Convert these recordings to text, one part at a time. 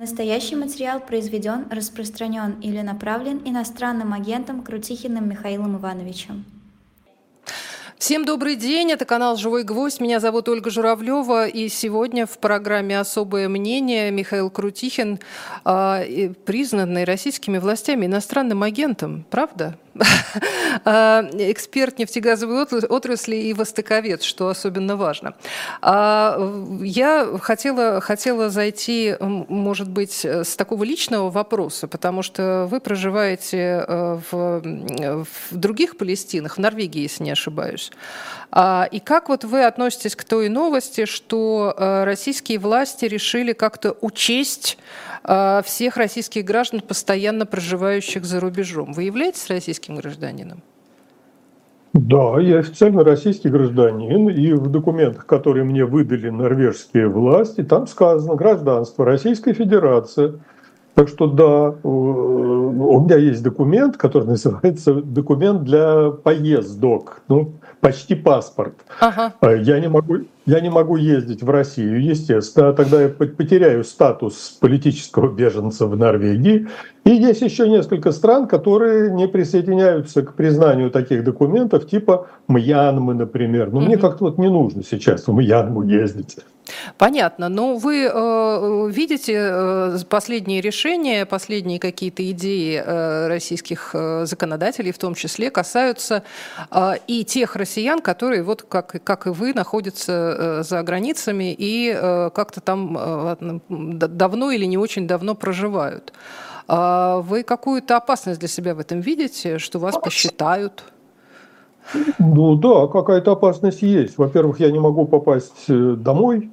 Настоящий материал произведен, распространен или направлен иностранным агентом Крутихиным Михаилом Ивановичем. Всем добрый день, это канал «Живой гвоздь», меня зовут Ольга Журавлева, и сегодня в программе «Особое мнение» Михаил Крутихин, э, признанный российскими властями иностранным агентом, правда? А, эксперт нефтегазовой отрасли и востоковед, что особенно важно. А, я хотела, хотела зайти, может быть, с такого личного вопроса, потому что вы проживаете э, в, в других Палестинах, в Норвегии, если не ошибаюсь. А, и как вот вы относитесь к той новости, что э, российские власти решили как-то учесть э, всех российских граждан, постоянно проживающих за рубежом? Вы являетесь российским гражданином? Да, я официально российский гражданин, и в документах, которые мне выдали норвежские власти, там сказано гражданство Российской Федерации. Так что да, у меня есть документ, который называется документ для поездок. Ну, почти паспорт. Ага. А я, не могу, я не могу ездить в Россию, естественно, тогда я потеряю статус политического беженца в Норвегии. И есть еще несколько стран, которые не присоединяются к признанию таких документов, типа Мьянмы, например. Но угу. мне как-то вот не нужно сейчас в Мьянму ездить. Понятно. Но вы э, видите э, последние решения, последние какие-то идеи э, российских э, законодателей, в том числе, касаются э, и тех россиян, которые, вот как, как и вы, находятся за границами и э, как-то там э, давно или не очень давно проживают. Э, вы какую-то опасность для себя в этом видите, что вас посчитают? Ну да, какая-то опасность есть. Во-первых, я не могу попасть э, домой,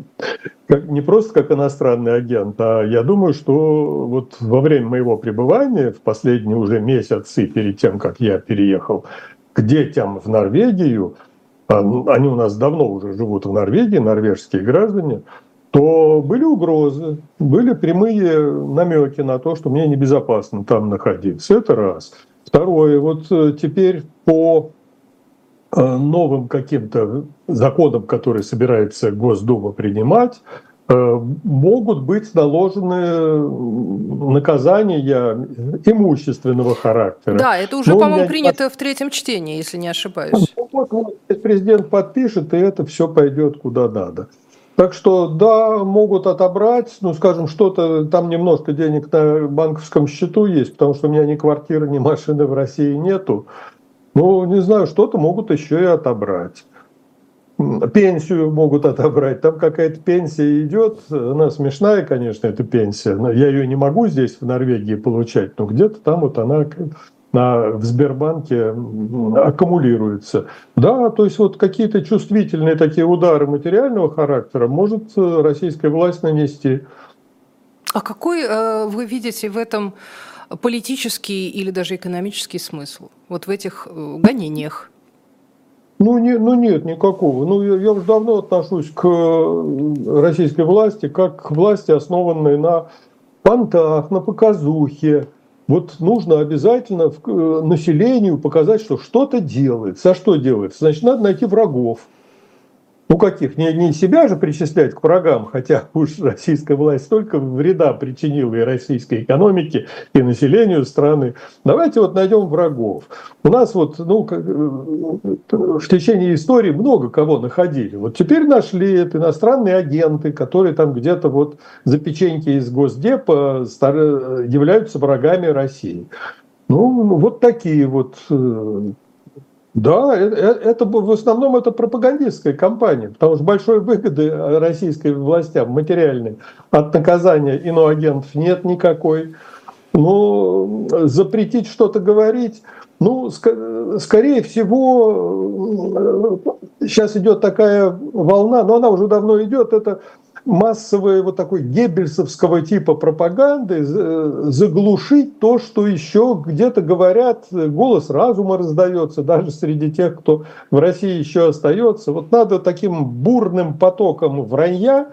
не просто как иностранный агент, а я думаю, что вот во время моего пребывания, в последние уже месяцы перед тем, как я переехал к детям в Норвегию, а, они у нас давно уже живут в Норвегии, норвежские граждане, то были угрозы, были прямые намеки на то, что мне небезопасно там находиться. Это раз. Второе, вот э, теперь по э, новым каким-то законам, которые собирается Госдума принимать, могут быть наложены наказания имущественного характера. Да, это уже, по-моему, принято в третьем чтении, если не ошибаюсь. Ну, вот, вот, президент подпишет, и это все пойдет куда надо. Так что да, могут отобрать, ну, скажем, что-то, там немножко денег на банковском счету есть, потому что у меня ни квартиры, ни машины в России нету. Ну, не знаю, что-то могут еще и отобрать. Пенсию могут отобрать. Там какая-то пенсия идет. Она смешная, конечно, эта пенсия. Но я ее не могу здесь, в Норвегии, получать. Но где-то там вот она на, в Сбербанке аккумулируется. Да, то есть вот какие-то чувствительные такие удары материального характера может э, российская власть нанести. А какой э, вы видите в этом политический или даже экономический смысл? Вот в этих э, гонениях? Ну, не, ну нет никакого. Ну, я, я уже давно отношусь к российской власти как к власти, основанной на понтах, на показухе, вот нужно обязательно э, населению показать, что что-то делается. А что делается? Значит, надо найти врагов. Ну каких? Не, не себя же причислять к врагам, хотя уж российская власть столько вреда причинила и российской экономике, и населению страны. Давайте вот найдем врагов. У нас вот ну, э, в течение истории много кого находили. Вот теперь нашли это иностранные агенты, которые там где-то вот за печеньки из Госдепа являются врагами России. Ну, вот такие вот э, да, э, э, это в основном это пропагандистская кампания, потому что большой выгоды российской властям материальной от наказания иноагентов нет никакой. Но запретить что-то говорить, ну, скорее всего, сейчас идет такая волна, но она уже давно идет, это массовой вот такой геббельсовского типа пропаганды заглушить то, что еще где-то говорят, голос разума раздается даже среди тех, кто в России еще остается. Вот надо таким бурным потоком вранья,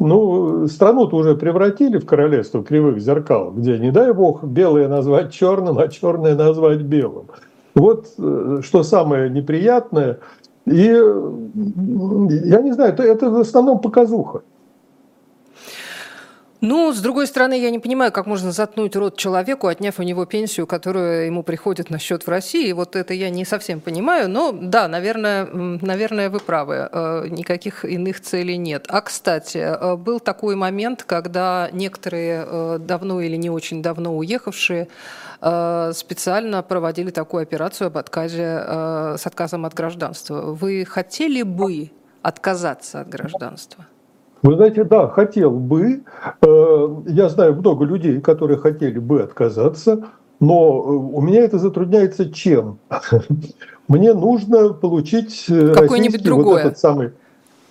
ну, страну-то уже превратили в королевство кривых зеркал, где, не дай бог, белое назвать черным, а черное назвать белым. Вот э, что самое неприятное. И я не знаю, это, это в основном показуха. Ну, с другой стороны, я не понимаю, как можно заткнуть рот человеку, отняв у него пенсию, которая ему приходит на счет в России. Вот это я не совсем понимаю. Но да, наверное, наверное, вы правы. Э, никаких иных целей нет. А, кстати, э, был такой момент, когда некоторые э, давно или не очень давно уехавшие специально проводили такую операцию об отказе, с отказом от гражданства. Вы хотели бы отказаться от гражданства? Вы знаете, да, хотел бы. Э, я знаю много людей, которые хотели бы отказаться, но э, у меня это затрудняется чем? Мне нужно получить э, Какой-нибудь другое. вот этот самый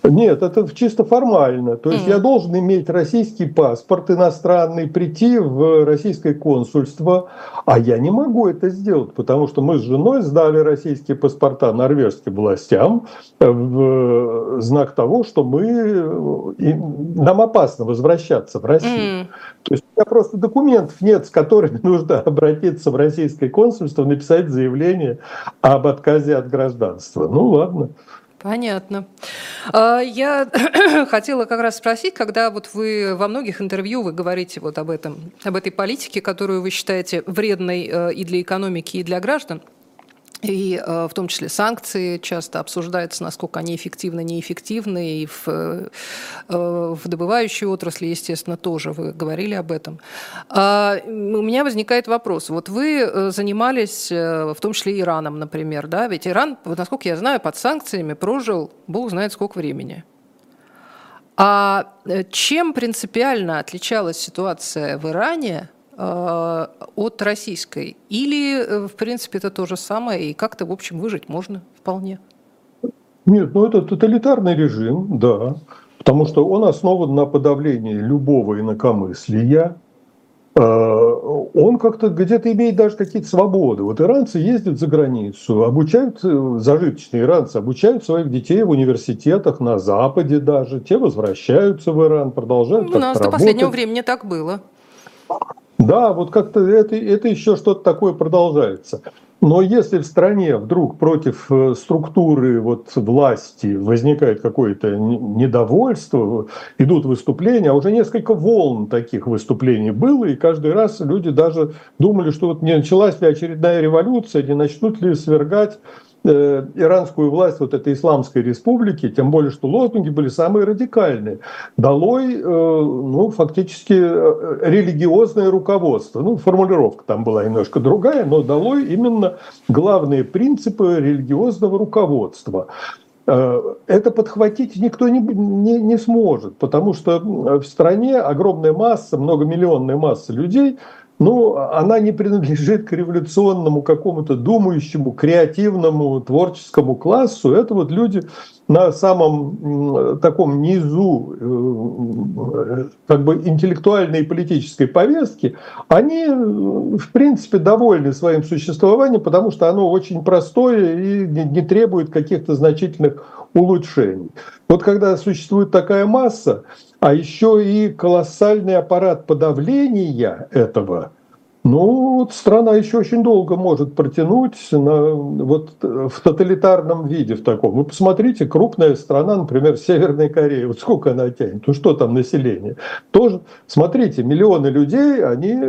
нет, это чисто формально. То есть mm. я должен иметь российский паспорт иностранный, прийти в российское консульство, а я не могу это сделать, потому что мы с женой сдали российские паспорта норвежским властям в знак того, что мы нам опасно возвращаться в Россию. Mm. То есть у меня просто документов нет, с которыми нужно обратиться в российское консульство, написать заявление об отказе от гражданства. Ну ладно. Понятно. А, я хотела как раз спросить, когда вот вы во многих интервью вы говорите вот об этом, об этой политике, которую вы считаете вредной э, и для экономики, и для граждан, и э, в том числе санкции часто обсуждаются, насколько они эффективны, неэффективны. И в, э, в добывающей отрасли, естественно, тоже вы говорили об этом. А, у меня возникает вопрос. Вот вы э, занимались в том числе Ираном, например. Да? Ведь Иран, насколько я знаю, под санкциями прожил бог знает сколько времени. А чем принципиально отличалась ситуация в Иране Э, от российской? Или, э, в принципе, это то же самое, и как-то, в общем, выжить можно вполне? Нет, ну это тоталитарный режим, да, потому что он основан на подавлении любого инакомыслия, э, он как-то где-то имеет даже какие-то свободы. Вот иранцы ездят за границу, обучают, зажиточные иранцы обучают своих детей в университетах на Западе даже, те возвращаются в Иран, продолжают У нас до последнего времени так было. Да, вот как-то это, это еще что-то такое продолжается. Но если в стране вдруг против э, структуры вот власти возникает какое-то недовольство, идут выступления, а уже несколько волн таких выступлений было, и каждый раз люди даже думали, что вот не началась ли очередная революция, не начнут ли свергать Э, иранскую власть вот этой исламской республики, тем более, что лозунги были самые радикальные. Долой, э, ну, фактически э, религиозное руководство. Ну, формулировка там была немножко другая, но долой именно главные принципы религиозного руководства. Это подхватить никто не, не, не сможет, потому что в стране огромная масса, многомиллионная масса людей – ну, она не принадлежит к революционному какому-то думающему, креативному, творческому классу. Это вот люди на самом таком низу э, как бы интеллектуальной и политической повестки, они, в принципе, довольны своим существованием, потому что оно очень простое и не требует каких-то значительных улучшений. Вот когда существует такая масса, а еще и колоссальный аппарат подавления этого, ну, вот страна еще очень долго может протянуть на, вот, в тоталитарном виде в таком. Вы посмотрите, крупная страна, например, Северная Корея, вот сколько она тянет, ну что там население? Тоже, смотрите, миллионы людей, они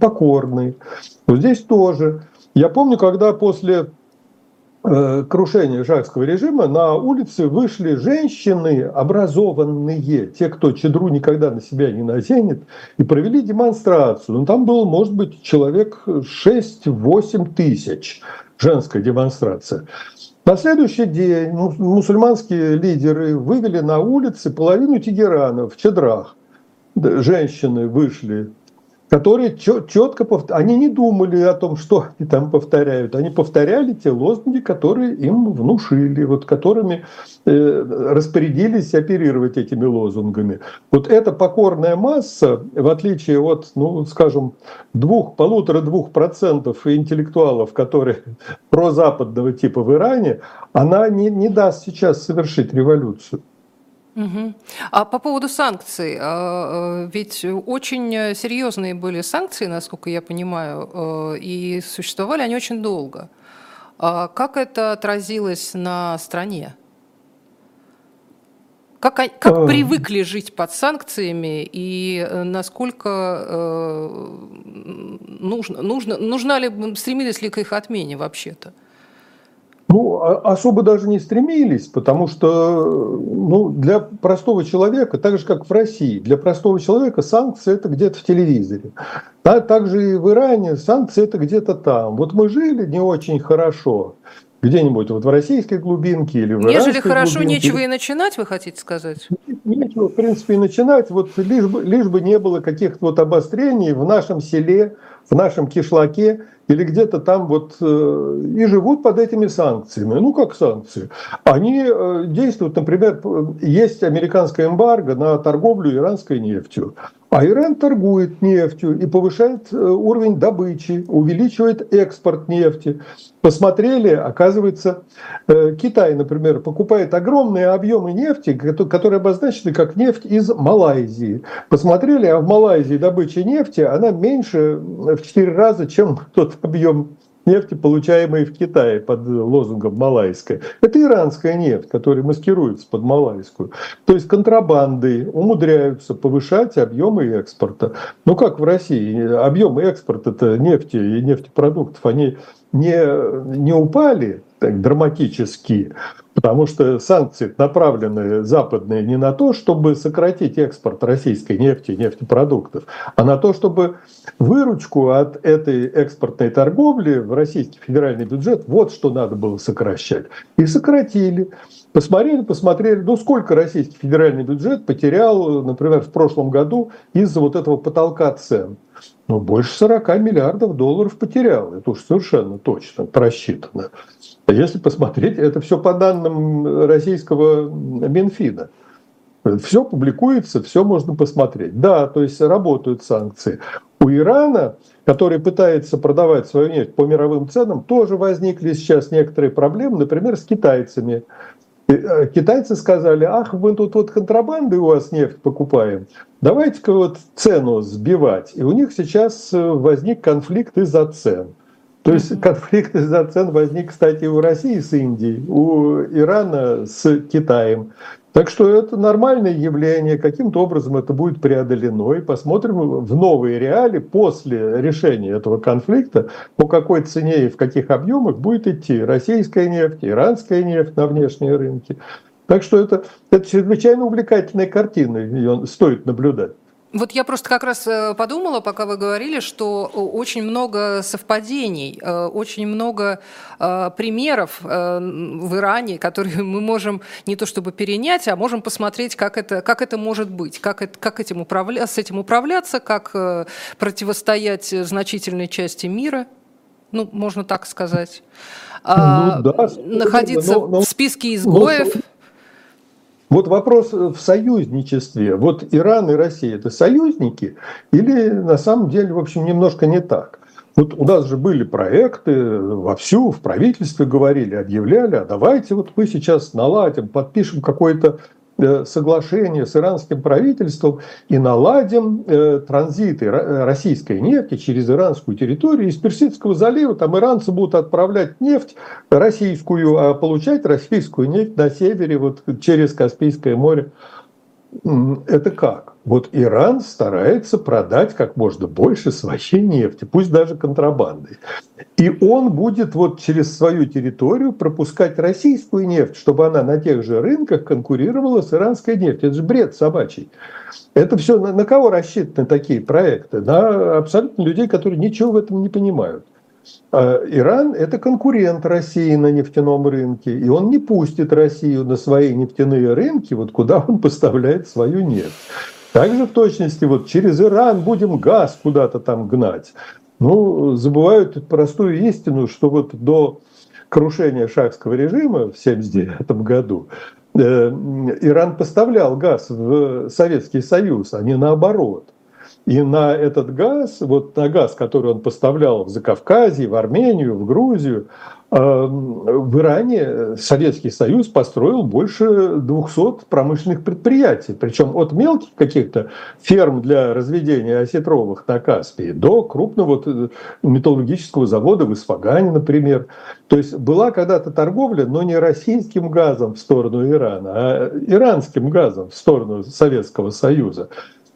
покорны. Вот здесь тоже. Я помню, когда после Э, крушения шахского режима на улице вышли женщины образованные, те, кто чедру никогда на себя не наденет, и провели демонстрацию. Ну, там было, может быть, человек 6-8 тысяч женская демонстрация. На следующий день мусульманские лидеры вывели на улицы половину Тегерана в чедрах. Женщины вышли которые четко повторяют, они не думали о том, что они там повторяют, они повторяли те лозунги, которые им внушили, вот которыми э, распорядились оперировать этими лозунгами. Вот эта покорная масса, в отличие от, ну, скажем, двух, полутора-двух процентов интеллектуалов, которые прозападного типа в Иране, она не, не даст сейчас совершить революцию. Угу. А по поводу санкций, а, а, ведь очень серьезные были санкции, насколько я понимаю, а, и существовали они очень долго. Как это отразилось на стране? Как, как а... привыкли жить под санкциями и э, насколько э, нужно, нужно, нужна ли, стремились ли к их отмене вообще-то? Ну, а, особо даже не стремились, потому что ну, для простого человека, так же как в России, для простого человека санкции это где-то в телевизоре. А также и в Иране санкции это где-то там. Вот мы жили не очень хорошо где-нибудь вот в российской глубинке или в Нежели хорошо, глубинке. нечего и начинать, вы хотите сказать? Нечего, в принципе, и начинать. Вот лишь бы, лишь бы не было каких-то вот обострений в нашем селе, в нашем кишлаке или где-то там вот э, и живут под этими санкциями. Ну, как санкции? Они э, действуют, например, есть американская эмбарго на торговлю иранской нефтью. А Иран торгует нефтью и повышает э, уровень добычи, увеличивает экспорт нефти. Посмотрели, оказывается, Китай, например, покупает огромные объемы нефти, которые обозначены как нефть из Малайзии. Посмотрели, а в Малайзии добыча нефти, она меньше в 4 раза, чем тот объем нефти, получаемый в Китае под лозунгом «малайская». Это иранская нефть, которая маскируется под малайскую. То есть контрабанды умудряются повышать объемы экспорта. Ну как в России, объемы экспорта нефти и нефтепродуктов, они не, не упали так, драматически, Потому что санкции направлены западные не на то, чтобы сократить экспорт российской нефти нефтепродуктов, а на то, чтобы выручку от этой экспортной торговли в российский федеральный бюджет, вот что надо было сокращать. И сократили. Посмотрели, посмотрели, ну сколько российский федеральный бюджет потерял, например, в прошлом году из-за вот этого потолка цен. Ну, больше 40 миллиардов долларов потерял. Это уж совершенно точно просчитано. А если посмотреть, это все по данным российского Минфина. Все публикуется, все можно посмотреть. Да, то есть работают санкции. У Ирана, который пытается продавать свою нефть по мировым ценам, тоже возникли сейчас некоторые проблемы, например, с китайцами. Э, китайцы сказали, ах, мы тут вот контрабанды у вас нефть покупаем, давайте-ка вот цену сбивать. И у них сейчас э, возник конфликт из-за цен. То есть конфликт из-за цен возник, кстати, у России с Индией, у Ирана с Китаем. Так что это нормальное явление, каким-то образом это будет преодолено, и посмотрим в новые реалии после решения этого конфликта, по какой цене и в каких объемах будет идти российская нефть, иранская нефть на внешние рынки. Так что это, это чрезвычайно увлекательная картина, ее стоит наблюдать. Вот я просто как раз э, подумала, пока вы говорили, что очень много совпадений, э, очень много э, примеров в Иране, которые мы можем не то чтобы перенять, а можем посмотреть, как это, как это может быть, как, это, как этим управля, с этим управляться, как противостоять значительной части мира, ну, можно так сказать. Ну, а, да, находиться но, но, в списке изгоев. Но, вот вопрос в союзничестве. Вот Иран и Россия – это союзники или на самом деле, в общем, немножко не так? Вот у нас же были проекты вовсю, в правительстве говорили, объявляли, а давайте вот мы сейчас наладим, подпишем какой-то соглашение с иранским правительством и наладим э, транзиты э, российской нефти через иранскую территорию из Персидского залива. Там иранцы будут отправлять нефть российскую, а получать российскую нефть на севере вот через Каспийское море. Это как? Вот Иран старается продать как можно больше своей нефти, пусть даже контрабандой. И он будет вот через свою территорию пропускать российскую нефть, чтобы она на тех же рынках конкурировала с иранской нефтью. Это же бред собачий. Это все на, на кого рассчитаны такие проекты? На абсолютно людей, которые ничего в этом не понимают. А Иран – это конкурент России на нефтяном рынке, и он не пустит Россию на свои нефтяные рынки, вот куда он поставляет свою нефть. Также в точности вот через Иран будем газ куда-то там гнать. Ну, забывают простую истину, что вот до крушения шахского режима в 1979 году э, Иран поставлял газ в Советский Союз, а не наоборот. И на этот газ, вот на газ, который он поставлял в Закавказье, в Армению, в Грузию, в Иране Советский Союз построил больше 200 промышленных предприятий, причем от мелких каких-то ферм для разведения осетровых на Каспии до крупного вот э, металлургического завода в Исфагане, например. То есть была когда-то торговля, но не российским газом в сторону Ирана, а иранским газом в сторону Советского Союза.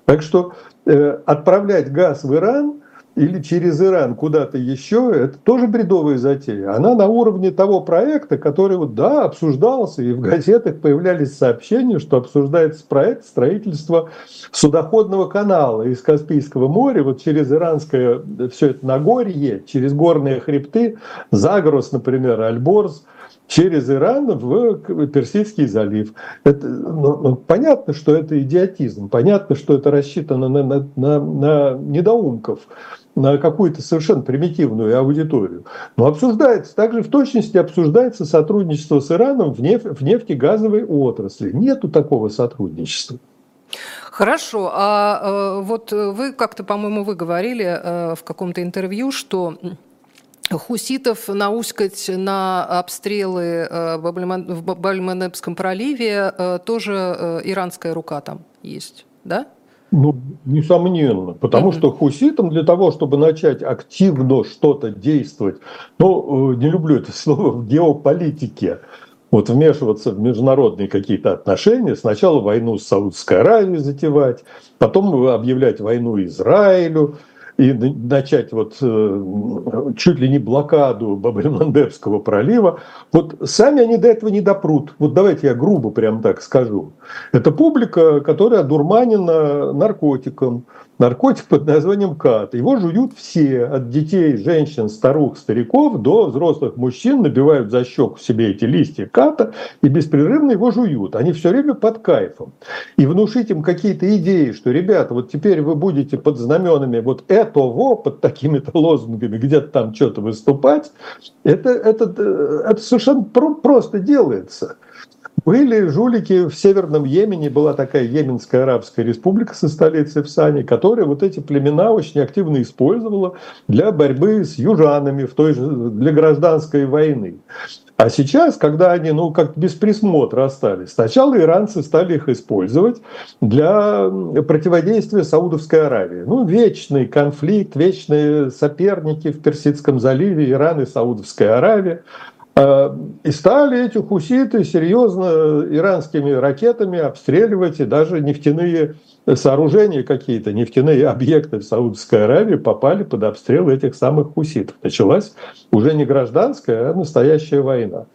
Так что э, отправлять газ в Иран – или через Иран куда-то еще, это тоже бредовая затея. Она на уровне того проекта, который, вот, да, обсуждался, и в газетах появлялись сообщения, что обсуждается проект строительства судоходного канала из Каспийского моря, вот через иранское все это Нагорье, через горные хребты, Загрос, например, Альборз, через Иран в Персидский залив. Это, ну, ну, понятно, что это идиотизм, понятно, что это рассчитано на, на, на, на недоумков на какую-то совершенно примитивную аудиторию. Но обсуждается, также в точности обсуждается сотрудничество с Ираном в, неф- в нефтегазовой отрасли. Нету такого сотрудничества. Хорошо, а э, вот вы как-то, по-моему, вы говорили э, в каком-то интервью, что хуситов науськать на обстрелы э, в Бальманепском проливе э, тоже э, иранская рука там есть, да? Ну, несомненно, потому mm-hmm. что хуситам для того, чтобы начать активно что-то действовать, ну, не люблю это слово в геополитике, вот вмешиваться в международные какие-то отношения, сначала войну с Саудовской Аравией затевать, потом объявлять войну Израилю, и начать вот э, чуть ли не блокаду Бабельмандебского пролива, вот сами они до этого не допрут. Вот давайте я грубо прям так скажу. Это публика, которая одурманена наркотиком, наркотик под названием кат. Его жуют все, от детей, женщин, старух, стариков до взрослых мужчин, набивают за щеку себе эти листья ката и беспрерывно его жуют. Они все время под кайфом. И внушить им какие-то идеи, что, ребята, вот теперь вы будете под знаменами вот этого, под такими-то лозунгами, где-то там что-то выступать, это, это, это совершенно просто делается. Были жулики в Северном Йемене, была такая Йеменская арабская республика со столицей в Сане, которая вот эти племена очень активно использовала для борьбы с южанами, в той же, для гражданской войны. А сейчас, когда они, ну, как без присмотра остались, сначала иранцы стали их использовать для противодействия Саудовской Аравии. Ну, вечный конфликт, вечные соперники в Персидском заливе, Иран и Саудовская Аравия. А, и стали эти хуситы серьезно иранскими ракетами обстреливать и даже нефтяные сооружения какие-то, нефтяные объекты в Саудовской Аравии попали под обстрел этих самых хуситов. Началась уже не гражданская, а настоящая война.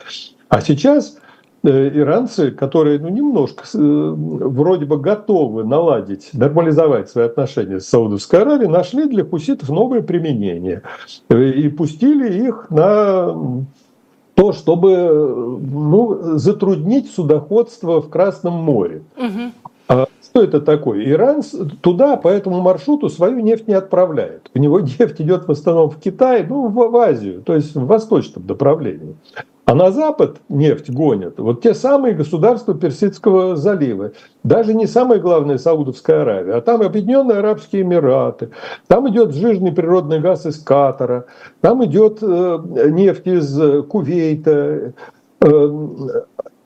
А сейчас э, иранцы, которые ну, немножко э, вроде бы готовы наладить, нормализовать свои отношения с Саудовской Аравией, нашли для хуситов новое применение э, и пустили их на то, чтобы ну, затруднить судоходство в Красном море. Угу. Что это такое? Иран туда по этому маршруту свою нефть не отправляет. У него нефть идет в основном в Китай, ну, в Азию, то есть в восточном направлении. А на Запад нефть гонят вот те самые государства Персидского залива. Даже не самое главное Саудовская Аравия, а там Объединенные Арабские Эмираты. Там идет жирный природный газ из Катара, там идет э, нефть из Кувейта, э,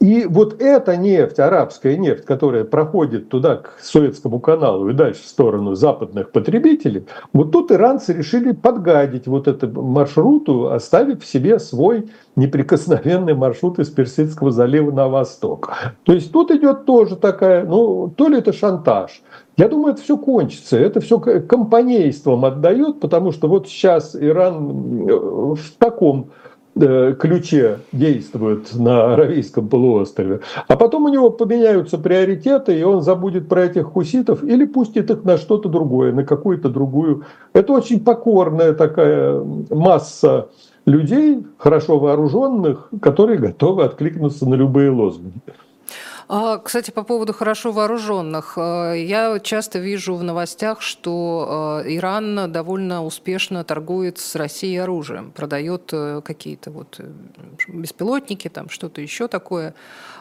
и вот эта нефть, арабская нефть, которая проходит туда, к Советскому каналу и дальше в сторону западных потребителей, вот тут иранцы решили подгадить вот этому маршруту, оставив в себе свой неприкосновенный маршрут из Персидского залива на восток. То есть тут идет тоже такая, ну, то ли это шантаж, я думаю, это все кончится. Это все компанейством отдает, потому что вот сейчас Иран э, в таком ключе действует на Аравийском полуострове, а потом у него поменяются приоритеты, и он забудет про этих хуситов или пустит их на что-то другое, на какую-то другую. Это очень покорная такая масса людей, хорошо вооруженных, которые готовы откликнуться на любые лозунги. А, кстати, по поводу хорошо вооруженных. Э, я часто вижу в новостях, что э, Иран довольно успешно торгует с Россией оружием, продает э, какие-то вот беспилотники, там что-то еще такое.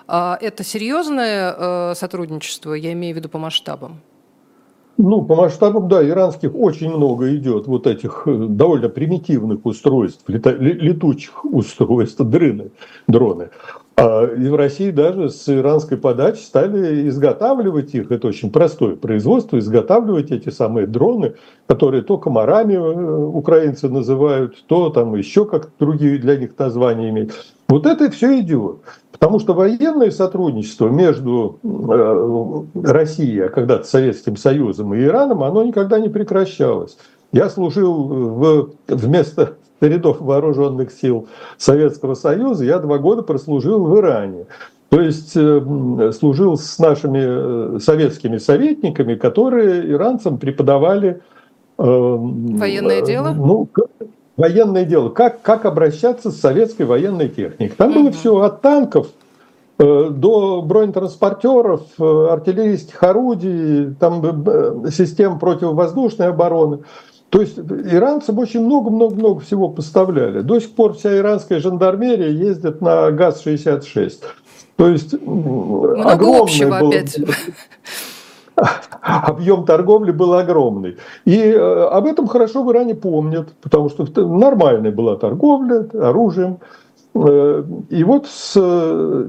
А это серьезное сотрудничество, я имею в виду по масштабам? Ну, по масштабам, да, иранских очень много идет вот этих э, довольно примитивных устройств, летучих устройств, дрыны, дроны. А и в России даже с иранской подачи стали изготавливать их. Это очень простое производство, изготавливать эти самые дроны, которые то комарами э, украинцы называют, то там еще как другие для них названия имеют. Вот это все идет. Потому что военное сотрудничество между э, Россией, а когда-то Советским Союзом и Ираном, оно никогда не прекращалось. Я служил в, вместо рядов вооруженных сил Советского Союза, я два года прослужил в Иране. То есть э, служил с нашими э, советскими советниками, которые иранцам преподавали военное дело. Ну, военное дело, как, как обращаться с советской военной техникой. Там было все от танков э, до бронетранспортеров, э, артиллерийских орудий, там э, систем противовоздушной обороны. То есть иранцам очень много-много-много всего поставляли. До сих пор вся иранская жандармерия ездит на ГАЗ-66. То есть много было... опять объем торговли был огромный. И э, об этом хорошо в Иране помнят, потому что нормальная была торговля оружием. Э, и вот с,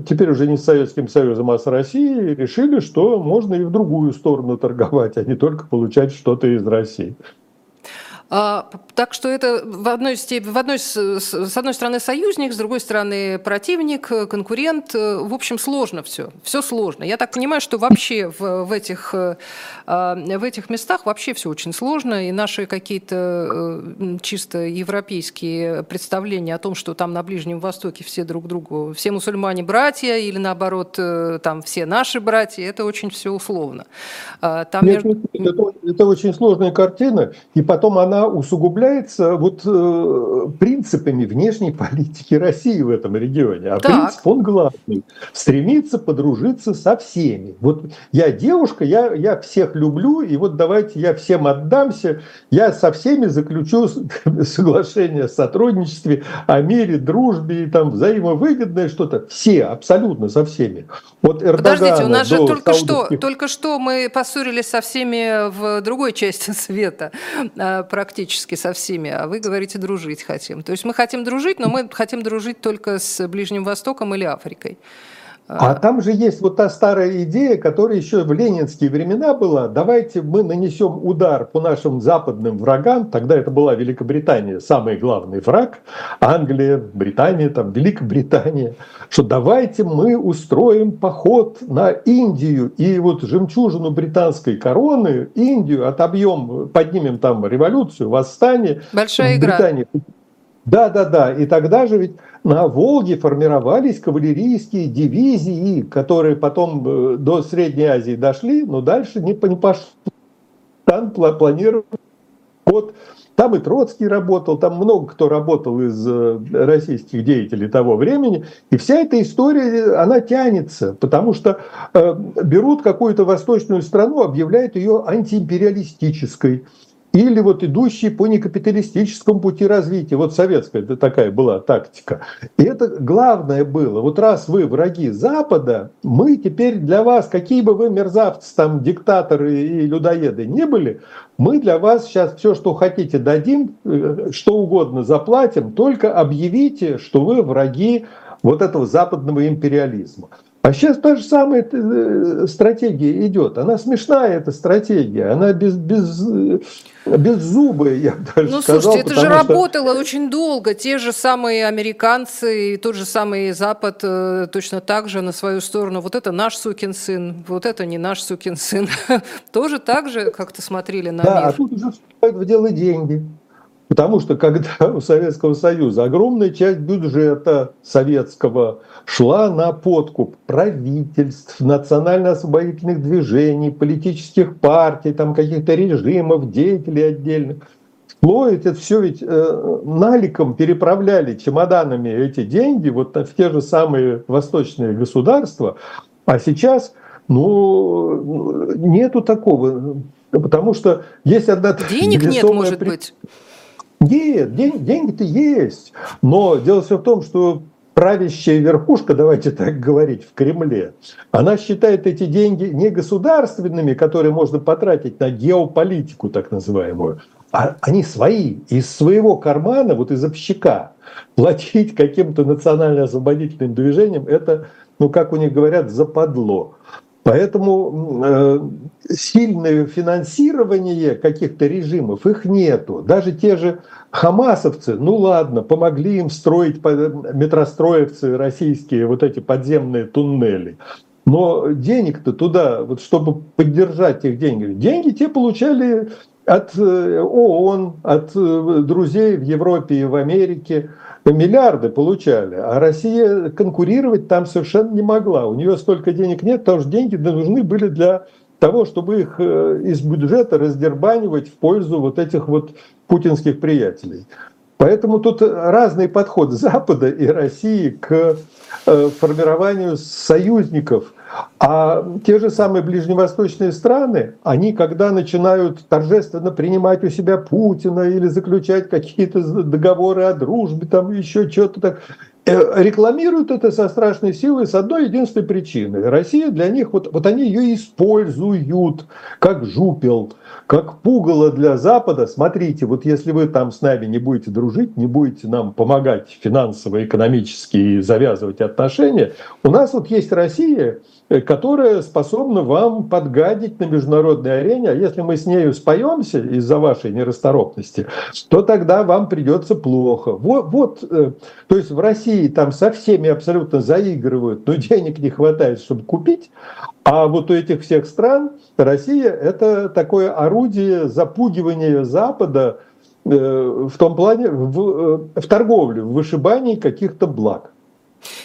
теперь уже не с Советским Союзом, а с Россией решили, что можно и в другую сторону торговать, а не только получать что-то из России. А, так что это в одной, в одной с, одной стороны союзник, с другой стороны противник, конкурент. В общем, сложно все. Все сложно. Я так понимаю, что вообще в, в, этих, а, в этих местах вообще все очень сложно. И наши какие-то э, чисто европейские представления о том, что там на Ближнем Востоке все друг другу, все мусульмане братья или наоборот э, там все наши братья, это очень все условно. А, там Нет, между... это, это очень сложная картина. И потом она усугубляется вот э, принципами внешней политики России в этом регионе. А так. принцип, он главный. Стремиться подружиться со всеми. Вот я девушка, я, я всех люблю, и вот давайте я всем отдамся, я со всеми заключу соглашение о сотрудничестве, о мире, дружбе, и там взаимовыгодное что-то. Все, абсолютно со всеми. Вот Эрдогана Подождите, у нас же только что, только что мы поссорились со всеми в другой части света. А, практически практически со всеми, а вы говорите, дружить хотим. То есть мы хотим дружить, но мы хотим дружить только с Ближним Востоком или Африкой. А там же есть вот та старая идея, которая еще в ленинские времена была. Давайте мы нанесем удар по нашим западным врагам. Тогда это была Великобритания, самый главный враг. Англия, Британия, там Великобритания. Что давайте мы устроим поход на Индию. И вот жемчужину британской короны, Индию, отобьем, поднимем там революцию, восстание. Большая игра. Британия да, да, да. И тогда же ведь на Волге формировались кавалерийские дивизии, которые потом э, до Средней Азии дошли, но дальше не, не пошли. Там планировали вот там и Троцкий работал, там много кто работал из э, российских деятелей того времени. И вся эта история, она тянется, потому что э, берут какую-то восточную страну, объявляют ее антиимпериалистической или вот идущие по некапиталистическому пути развития. Вот советская такая была тактика. И это главное было. Вот раз вы враги Запада, мы теперь для вас, какие бы вы мерзавцы, там, диктаторы и людоеды не были, мы для вас сейчас все, что хотите, дадим, э, что угодно заплатим, только объявите, что вы враги вот этого западного империализма. А сейчас та же самая э, стратегия идет. Она смешная, эта стратегия. Она без, без, без зубы, я бы даже Ну, сказал, слушайте, это же что... работало очень долго. Те же самые американцы и тот же самый Запад э, точно так же на свою сторону. Вот это наш сукин сын, вот это не наш сукин сын. Тоже так же как-то смотрели на да, мир. а тут уже вступают в дело деньги. Потому что когда у Советского Союза огромная часть бюджета советского шла на подкуп правительств, национально-освободительных движений, политических партий, там каких-то режимов, деятелей отдельных. Вплоть это все ведь э, наликом переправляли чемоданами эти деньги вот в те же самые восточные государства. А сейчас ну, нету такого. Потому что есть одна... Денег нет, может быть. Нет, день, деньги-то есть. Но дело все в том, что правящая верхушка, давайте так говорить, в Кремле, она считает эти деньги не государственными, которые можно потратить на геополитику так называемую, а они свои, из своего кармана, вот из общака, платить каким-то национально-освободительным движением, это, ну, как у них говорят, западло. Поэтому э, сильное финансирование каких-то режимов, их нету. Даже те же хамасовцы, ну ладно, помогли им строить метростроевцы российские вот эти подземные туннели. Но денег-то туда, вот чтобы поддержать их деньги, деньги те получали от э, ООН, от э, друзей в Европе и в Америке миллиарды получали, а Россия конкурировать там совершенно не могла. У нее столько денег нет, потому что деньги нужны были для того, чтобы их э, из бюджета раздербанивать в пользу вот этих вот путинских приятелей. Поэтому тут разный подход Запада и России к формированию союзников – а те же самые ближневосточные страны, они когда начинают торжественно принимать у себя Путина или заключать какие-то договоры о дружбе, там еще что-то так, э, рекламируют это со страшной силой с одной единственной причиной. Россия для них, вот, вот они ее используют как жупел, как пугало для Запада. Смотрите, вот если вы там с нами не будете дружить, не будете нам помогать финансово, экономически завязывать отношения, у нас вот есть Россия, Э, которая способна вам подгадить на международной арене, а если мы с нею споемся из-за вашей нерасторопности, то тогда вам придется плохо. Вот, вот, э, то есть в России там со всеми абсолютно заигрывают, но денег не хватает, чтобы купить, а вот у этих всех стран Россия – это такое орудие запугивания Запада э, в том плане, в, в торговле, в вышибании каких-то благ.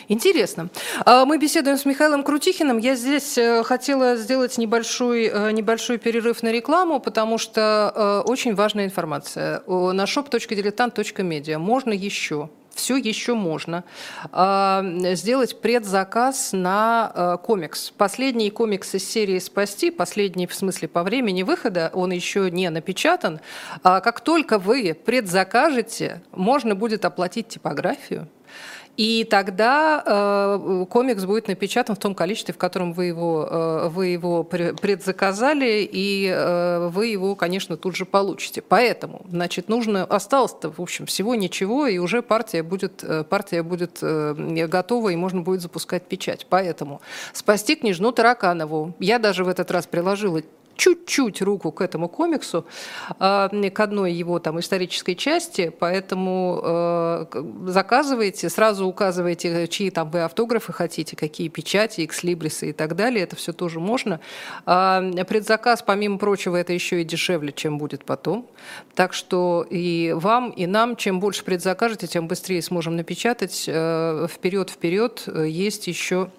Интересно. А, мы беседуем с Михаилом Крутихиным. Я здесь э, хотела сделать небольшой, э, небольшой перерыв на рекламу, потому что э, очень важная информация. На shop.diletant.media можно еще все еще можно а, сделать предзаказ на комикс. Последний комикс из серии «Спасти», последний в смысле по времени выхода, он еще не напечатан. А как только вы предзакажете, можно будет оплатить типографию, и тогда э, комикс будет напечатан в том количестве, в котором вы его, э, вы его предзаказали, и э, вы его, конечно, тут же получите. Поэтому, значит, нужно осталось-то, в общем, всего ничего, и уже партия будет, э, партия будет э, готова, и можно будет запускать печать. Поэтому спасти княжну Тараканову. Я даже в этот раз приложила чуть-чуть руку к этому комиксу, а, к одной его там исторической части, поэтому э, заказывайте, сразу указывайте, чьи там вы автографы хотите, какие печати, экслибрисы и так далее, это все тоже можно. А, предзаказ, помимо прочего, это еще и дешевле, чем будет потом. Так что и вам, и нам, чем больше предзакажете, тем быстрее сможем напечатать. Вперед-вперед э, есть еще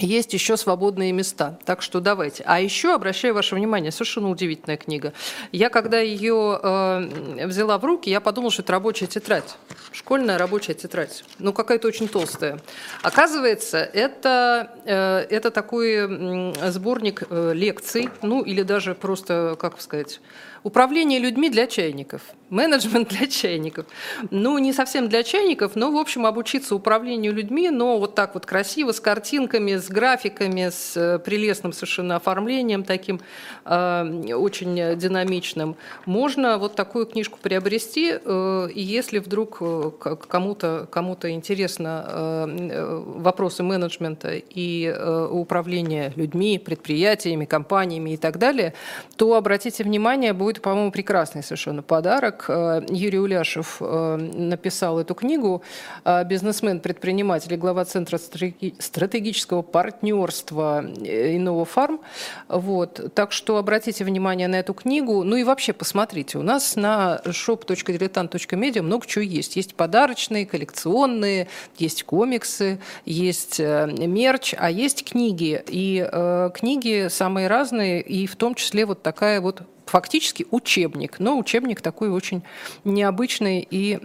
есть еще свободные места. Так что давайте. А еще обращаю ваше внимание, совершенно удивительная книга. Я когда ее э, взяла в руки, я подумала, что это рабочая тетрадь. Школьная рабочая тетрадь. Ну, какая-то очень толстая. Оказывается, это, э, это такой сборник э, лекций, ну или даже просто, как сказать, Управление людьми для чайников, менеджмент для чайников. Ну, не совсем для чайников, но, в общем, обучиться управлению людьми, но вот так вот красиво, с картинками, с графиками, с э, прелестным совершенно оформлением таким, э, очень динамичным. Можно вот такую книжку приобрести, э, и если вдруг э, кому-то кому интересно э, вопросы менеджмента и э, управления людьми, предприятиями, компаниями и так далее, то обратите внимание, будет будет, по-моему, прекрасный совершенно подарок. Э, Юрий Уляшев э, написал эту книгу э, «Бизнесмен, предприниматель и глава Центра стратегического партнерства Иного Фарм». Вот. Так что обратите внимание на эту книгу. Ну и вообще посмотрите. У нас на shop.diletant.media много чего есть. Есть подарочные, коллекционные, есть комиксы, есть мерч, а есть книги. И э, книги самые разные, и в том числе вот такая вот фактически учебник, но учебник такой очень необычный и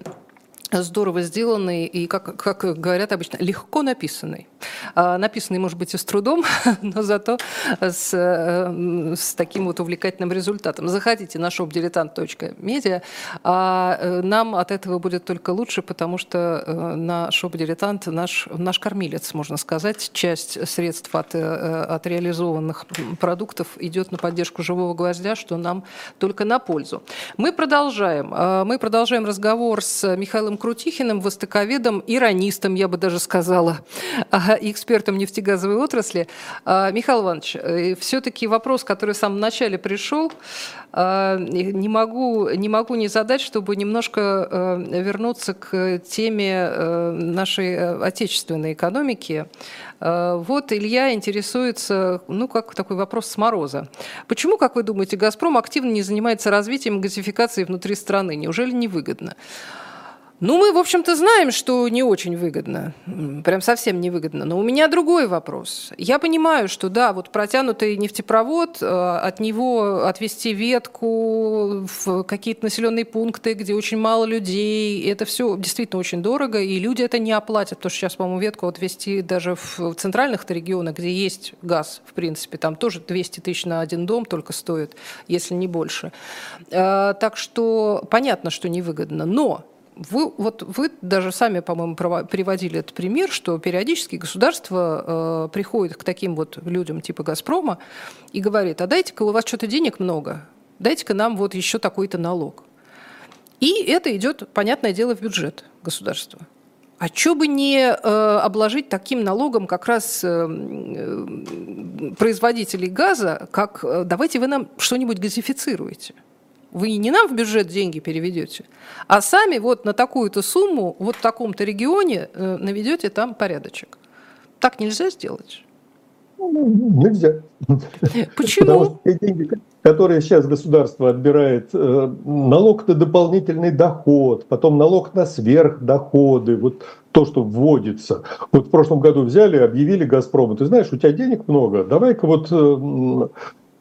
здорово сделанный и, как, как говорят обычно, легко написанный. А, написанный, может быть, и с трудом, но зато с, э, с таким вот увлекательным результатом. Заходите на shopdiletant.media, а э, нам от этого будет только лучше, потому что э, на shop наш, наш кормилец, можно сказать, часть средств от, от реализованных продуктов идет на поддержку живого гвоздя, что нам только на пользу. Мы продолжаем. Мы продолжаем разговор с Михаилом Крутихиным, востоковедом, иронистом, я бы даже сказала, экспертом нефтегазовой отрасли. А, Михаил Иванович, э, все-таки вопрос, который в самом начале пришел, а, не могу, не могу не задать, чтобы немножко э, вернуться к теме э, нашей отечественной экономики. Вот Илья интересуется, ну, как такой вопрос с мороза. Почему, как вы думаете, «Газпром» активно не занимается развитием газификации внутри страны? Неужели невыгодно? Ну, мы, в общем-то, знаем, что не очень выгодно, прям совсем невыгодно. Но у меня другой вопрос. Я понимаю, что да, вот протянутый нефтепровод, э, от него отвести ветку в какие-то населенные пункты, где очень мало людей, это все действительно очень дорого, и люди это не оплатят, потому что сейчас, по-моему, ветку отвести даже в центральных регионах, где есть газ, в принципе, там тоже 200 тысяч на один дом только стоит, если не больше. Э, так что понятно, что невыгодно. Но вы, вот вы даже сами, по-моему, приводили этот пример, что периодически государство э, приходит к таким вот людям типа «Газпрома» и говорит, а дайте-ка у вас что-то денег много, дайте-ка нам вот еще такой-то налог. И это идет, понятное дело, в бюджет государства. А что бы не э, обложить таким налогом как раз э, э, производителей газа, как э, давайте вы нам что-нибудь газифицируете. Вы не нам в бюджет деньги переведете, а сами вот на такую-то сумму, вот в таком-то регионе э, наведете там порядочек. Так нельзя сделать? Ну, нельзя. Почему? Потому что те деньги, которые сейчас государство отбирает, э, налог на дополнительный доход, потом налог на сверхдоходы, вот то, что вводится. Вот в прошлом году взяли, объявили Газпрому, ты знаешь, у тебя денег много, давай-ка вот Э,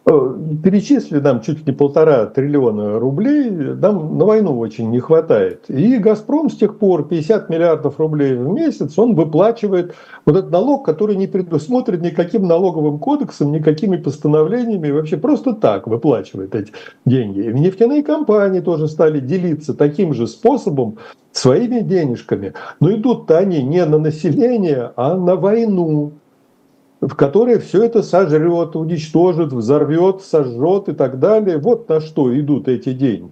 перечислили нам чуть ли не полтора триллиона рублей, нам на войну очень не хватает. И «Газпром» с тех пор 50 миллиардов рублей в месяц, он выплачивает вот этот налог, который не предусмотрен никаким налоговым кодексом, никакими постановлениями, вообще просто так выплачивает эти деньги. И нефтяные компании тоже стали делиться таким же способом своими денежками. Но идут-то они не на население, а на войну в которой все это сожрет, уничтожит, взорвет, сожжет и так далее. Вот на что идут эти деньги.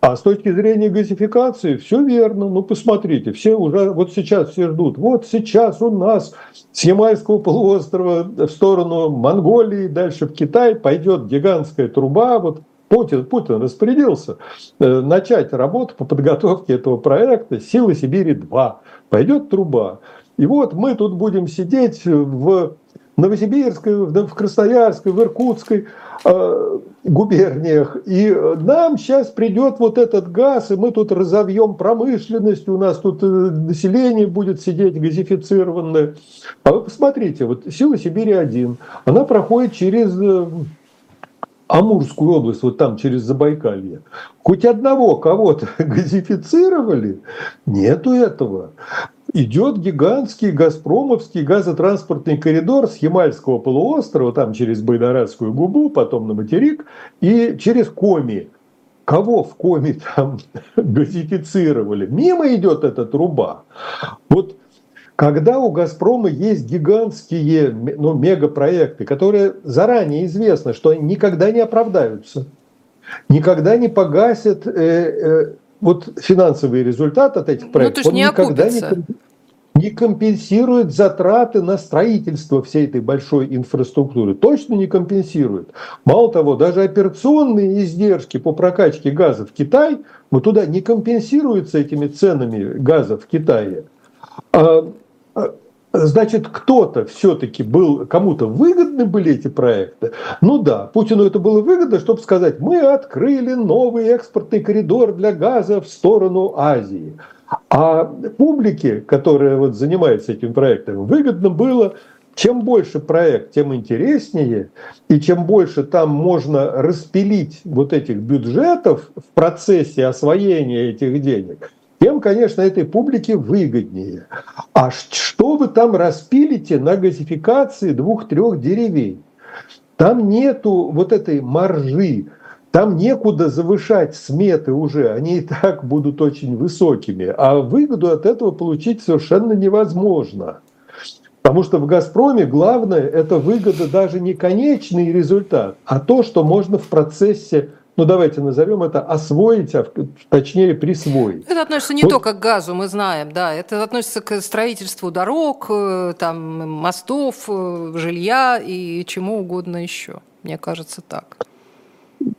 А с точки зрения газификации все верно. Ну, посмотрите, все уже, вот сейчас все ждут. Вот сейчас у нас с Ямайского полуострова в сторону Монголии, дальше в Китай пойдет гигантская труба. Вот Путин, Путин распорядился э, начать работу по подготовке этого проекта «Силы Сибири-2». Пойдет труба. И вот мы тут будем сидеть в Новосибирской, в Красноярской, в Иркутской э, губерниях. И нам сейчас придет вот этот газ, и мы тут разовьем промышленность, у нас тут э, население будет сидеть газифицированное. А вы посмотрите, вот сила Сибири-1, она проходит через э, Амурскую область, вот там через Забайкалье, хоть одного кого-то газифицировали, нету этого идет гигантский газпромовский газотранспортный коридор с Ямальского полуострова, там через Байдарадскую губу, потом на материк, и через Коми. Кого в Коми там газифицировали? Мимо идет эта труба. Вот когда у «Газпрома» есть гигантские ну, мегапроекты, которые заранее известно, что они никогда не оправдаются, никогда не погасят э, э, вот финансовый результат от этих ну, проектов, ну, он не никогда окупится. не, не компенсирует затраты на строительство всей этой большой инфраструктуры. Точно не компенсирует. Мало того, даже операционные издержки по прокачке газа в Китай, вот туда не компенсируются этими ценами газа в Китае. Значит, кто-то все-таки был, кому-то выгодны были эти проекты. Ну да, Путину это было выгодно, чтобы сказать, мы открыли новый экспортный коридор для газа в сторону Азии. А публике, которая вот занимается этим проектом, выгодно было, чем больше проект, тем интереснее, и чем больше там можно распилить вот этих бюджетов в процессе освоения этих денег, тем, конечно, этой публике выгоднее. А что вы там распилите на газификации двух-трех деревень? Там нету вот этой маржи, там некуда завышать сметы уже, они и так будут очень высокими, а выгоду от этого получить совершенно невозможно. Потому что в «Газпроме» главное – это выгода даже не конечный результат, а то, что можно в процессе ну давайте назовем это освоить, а точнее присвоить. Это относится не вот. только к газу, мы знаем, да, это относится к строительству дорог, э, там, мостов, э, жилья и чему угодно еще. Мне кажется так.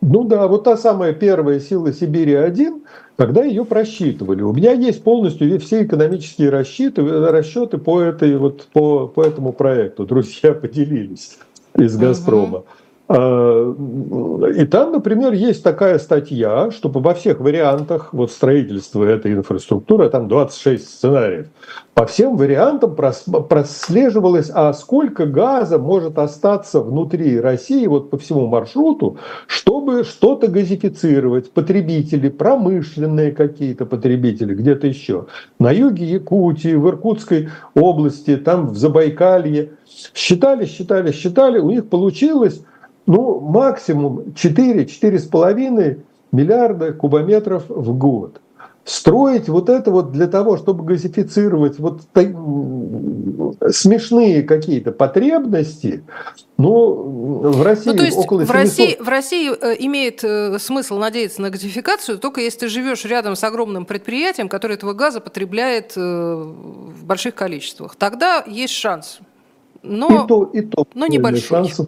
Ну да, вот та самая первая сила Сибири-1, когда ее просчитывали. У меня есть полностью все экономические расчеты, расчеты по, этой, вот, по, по этому проекту. Друзья поделились из «Газпрома». Угу. А, и там, например, есть такая статья, чтобы во всех вариантах вот строительства этой инфраструктуры, там 26 сценариев, по всем вариантам прослеживалось, а сколько газа может остаться внутри России вот по всему маршруту, чтобы что-то газифицировать, потребители, промышленные какие-то потребители, где-то еще. На юге Якутии, в Иркутской области, там в Забайкалье. Считали, считали, считали, у них получилось ну, максимум 4-4,5 миллиарда кубометров в год. Строить вот это вот для того, чтобы газифицировать вот смешные какие-то потребности, ну, в России ну, то есть около 700... в России, в России э, имеет э, смысл надеяться на газификацию только если ты живешь рядом с огромным предприятием, которое этого газа потребляет э, в больших количествах. Тогда есть шанс. Но, и то, и то, но небольшой. Шансов,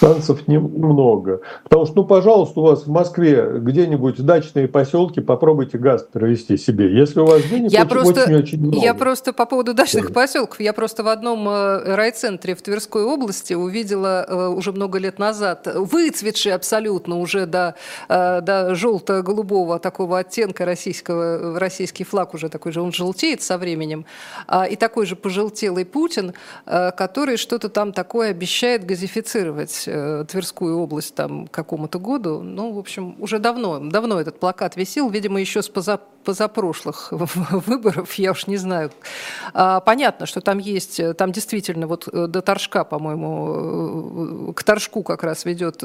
шансов немного. Потому что, ну, пожалуйста, у вас в Москве где-нибудь дачные поселки, попробуйте газ провести себе. Если у вас денег я очень, просто, очень, очень много. Я просто по поводу дачных да. поселков, я просто в одном э, райцентре в Тверской области увидела э, уже много лет назад выцветший абсолютно уже до, э, до желто-голубого такого оттенка российского, российский флаг уже такой же, он желтеет со временем, а, и такой же пожелтелый Путин, который что-то там такое обещает газифицировать принадлежать э, Тверскую область там какому-то году. Ну, в общем, уже давно, давно этот плакат висел, видимо, еще с поза, позапрошлых выборов, я уж не знаю. А, понятно, что там есть, там действительно вот э, до Торжка, по-моему, э, к Торжку как раз ведет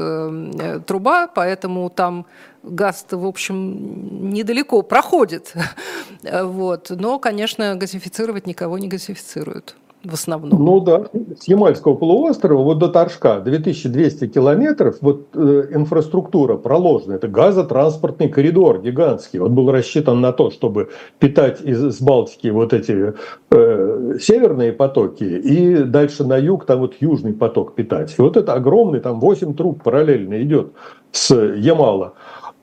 труба, поэтому там газ в общем, недалеко проходит. Вот. Но, конечно, газифицировать никого не газифицируют в основном. Ну да, с Ямальского полуострова вот до Торжка 2200 километров, вот э, инфраструктура проложена, это газотранспортный коридор гигантский, он был рассчитан на то, чтобы питать из, из Балтики вот эти э, северные потоки и дальше на юг там вот южный поток питать. И вот это огромный, там 8 труб параллельно идет с Ямала.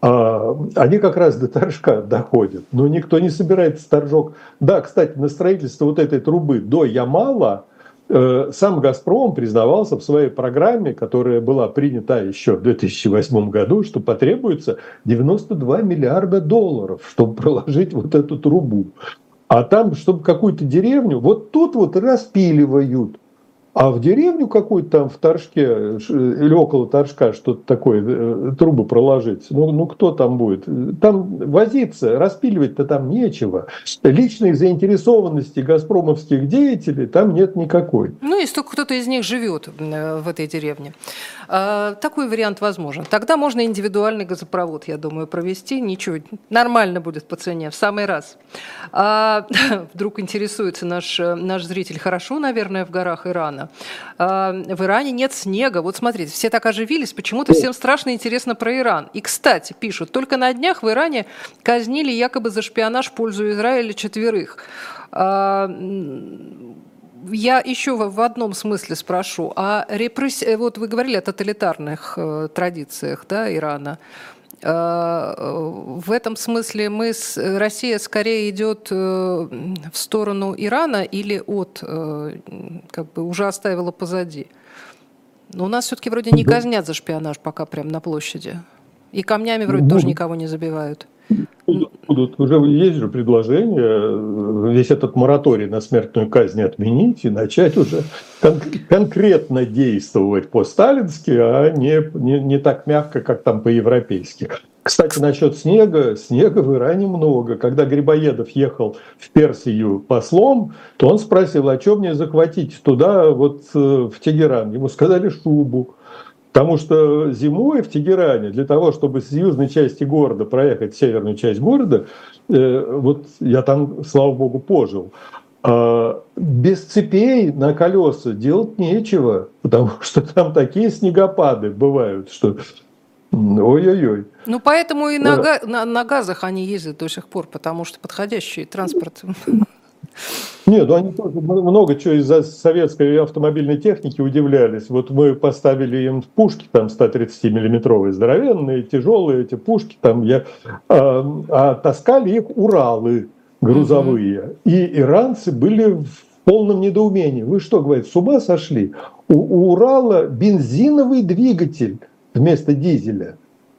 Они как раз до торжка доходят. Но никто не собирается торжок. Да, кстати, на строительство вот этой трубы до Ямала э, сам «Газпром» признавался в своей программе, которая была принята еще в 2008 году, что потребуется 92 миллиарда долларов, чтобы проложить вот эту трубу. А там, чтобы какую-то деревню, вот тут вот распиливают а в деревню какую-то там в Торжке или около Торжка что-то такое, э, трубы проложить, ну, ну кто там будет? Там возиться, распиливать-то там нечего. Личной заинтересованности газпромовских деятелей там нет никакой. Ну, если только кто-то из них живет э, в этой деревне. А, такой вариант возможен. Тогда можно индивидуальный газопровод, я думаю, провести. Ничего, нормально будет по цене, в самый раз. А, вдруг интересуется наш, наш зритель, хорошо, наверное, в горах Ирана. А, в Иране нет снега. Вот смотрите, все так оживились, почему-то всем страшно интересно про Иран. И, кстати, пишут, только на днях в Иране казнили якобы за шпионаж в пользу Израиля четверых. А, я еще в одном смысле спрошу. А репресс... вот вы говорили о тоталитарных э, традициях да, Ирана. Э, в этом смысле мы Россия скорее идет э, в сторону Ирана или от, э, как бы уже оставила позади. Но у нас все-таки вроде не казнят за шпионаж пока прям на площади. И камнями вроде тоже никого не забивают. Будут, уже есть же предложение весь этот мораторий на смертную казнь отменить и начать уже кон- конкретно действовать по-сталински, а не, не, не так мягко, как там по-европейски. Кстати, насчет снега. Снега в Иране много. Когда Грибоедов ехал в Персию послом, то он спросил, а что мне захватить туда, вот э, в Тегеран? Ему сказали шубу. Потому что зимой в Тегеране, для того, чтобы с южной части города проехать в северную часть города, э, вот я там, слава богу, пожил, а без цепей на колеса делать нечего, потому что там такие снегопады бывают, что ой-ой-ой. Ну, поэтому и на, да. на, на газах они ездят до сих пор, потому что подходящий транспорт. Нет, ну они тоже много чего из-за советской автомобильной техники удивлялись. Вот мы поставили им пушки там 130-миллиметровые, здоровенные, тяжелые эти пушки там, я, а, а таскали их Уралы грузовые. Угу. И иранцы были в полном недоумении. Вы что, говорите, с ума сошли? У, у Урала бензиновый двигатель вместо дизеля.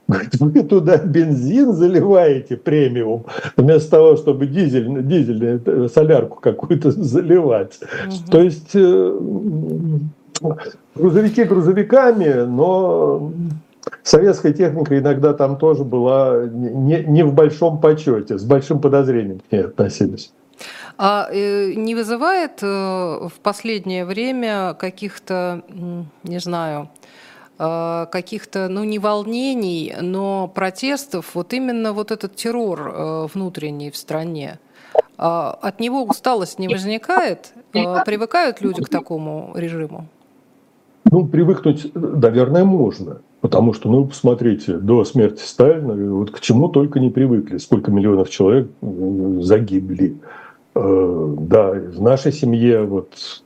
Говорит, вы туда бензин заливаете премиум, вместо того, чтобы дизель, дизельную э, солярку какую-то заливать. Угу. То есть э, грузовики грузовиками, но советская техника иногда там тоже была не, не в большом почете, с большим подозрением к ней относились. А э, не вызывает э, в последнее время каких-то, не знаю, каких-то, ну, не волнений, но протестов, вот именно вот этот террор э, внутренний в стране. А от него усталость не возникает? Э, привыкают люди к такому режиму? Ну, привыкнуть, наверное, можно. Потому что, ну, посмотрите, до смерти Сталина вот к чему только не привыкли. Сколько миллионов человек загибли. Да, в нашей семье вот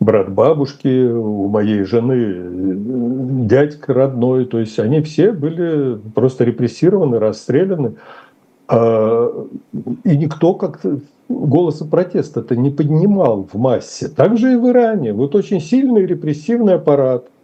брат бабушки, у моей жены дядька родной, то есть они все были просто репрессированы, расстреляны. А, и никто как-то голоса протеста-то не поднимал в массе. Также и в Иране. Вот очень сильный репрессивный аппарат –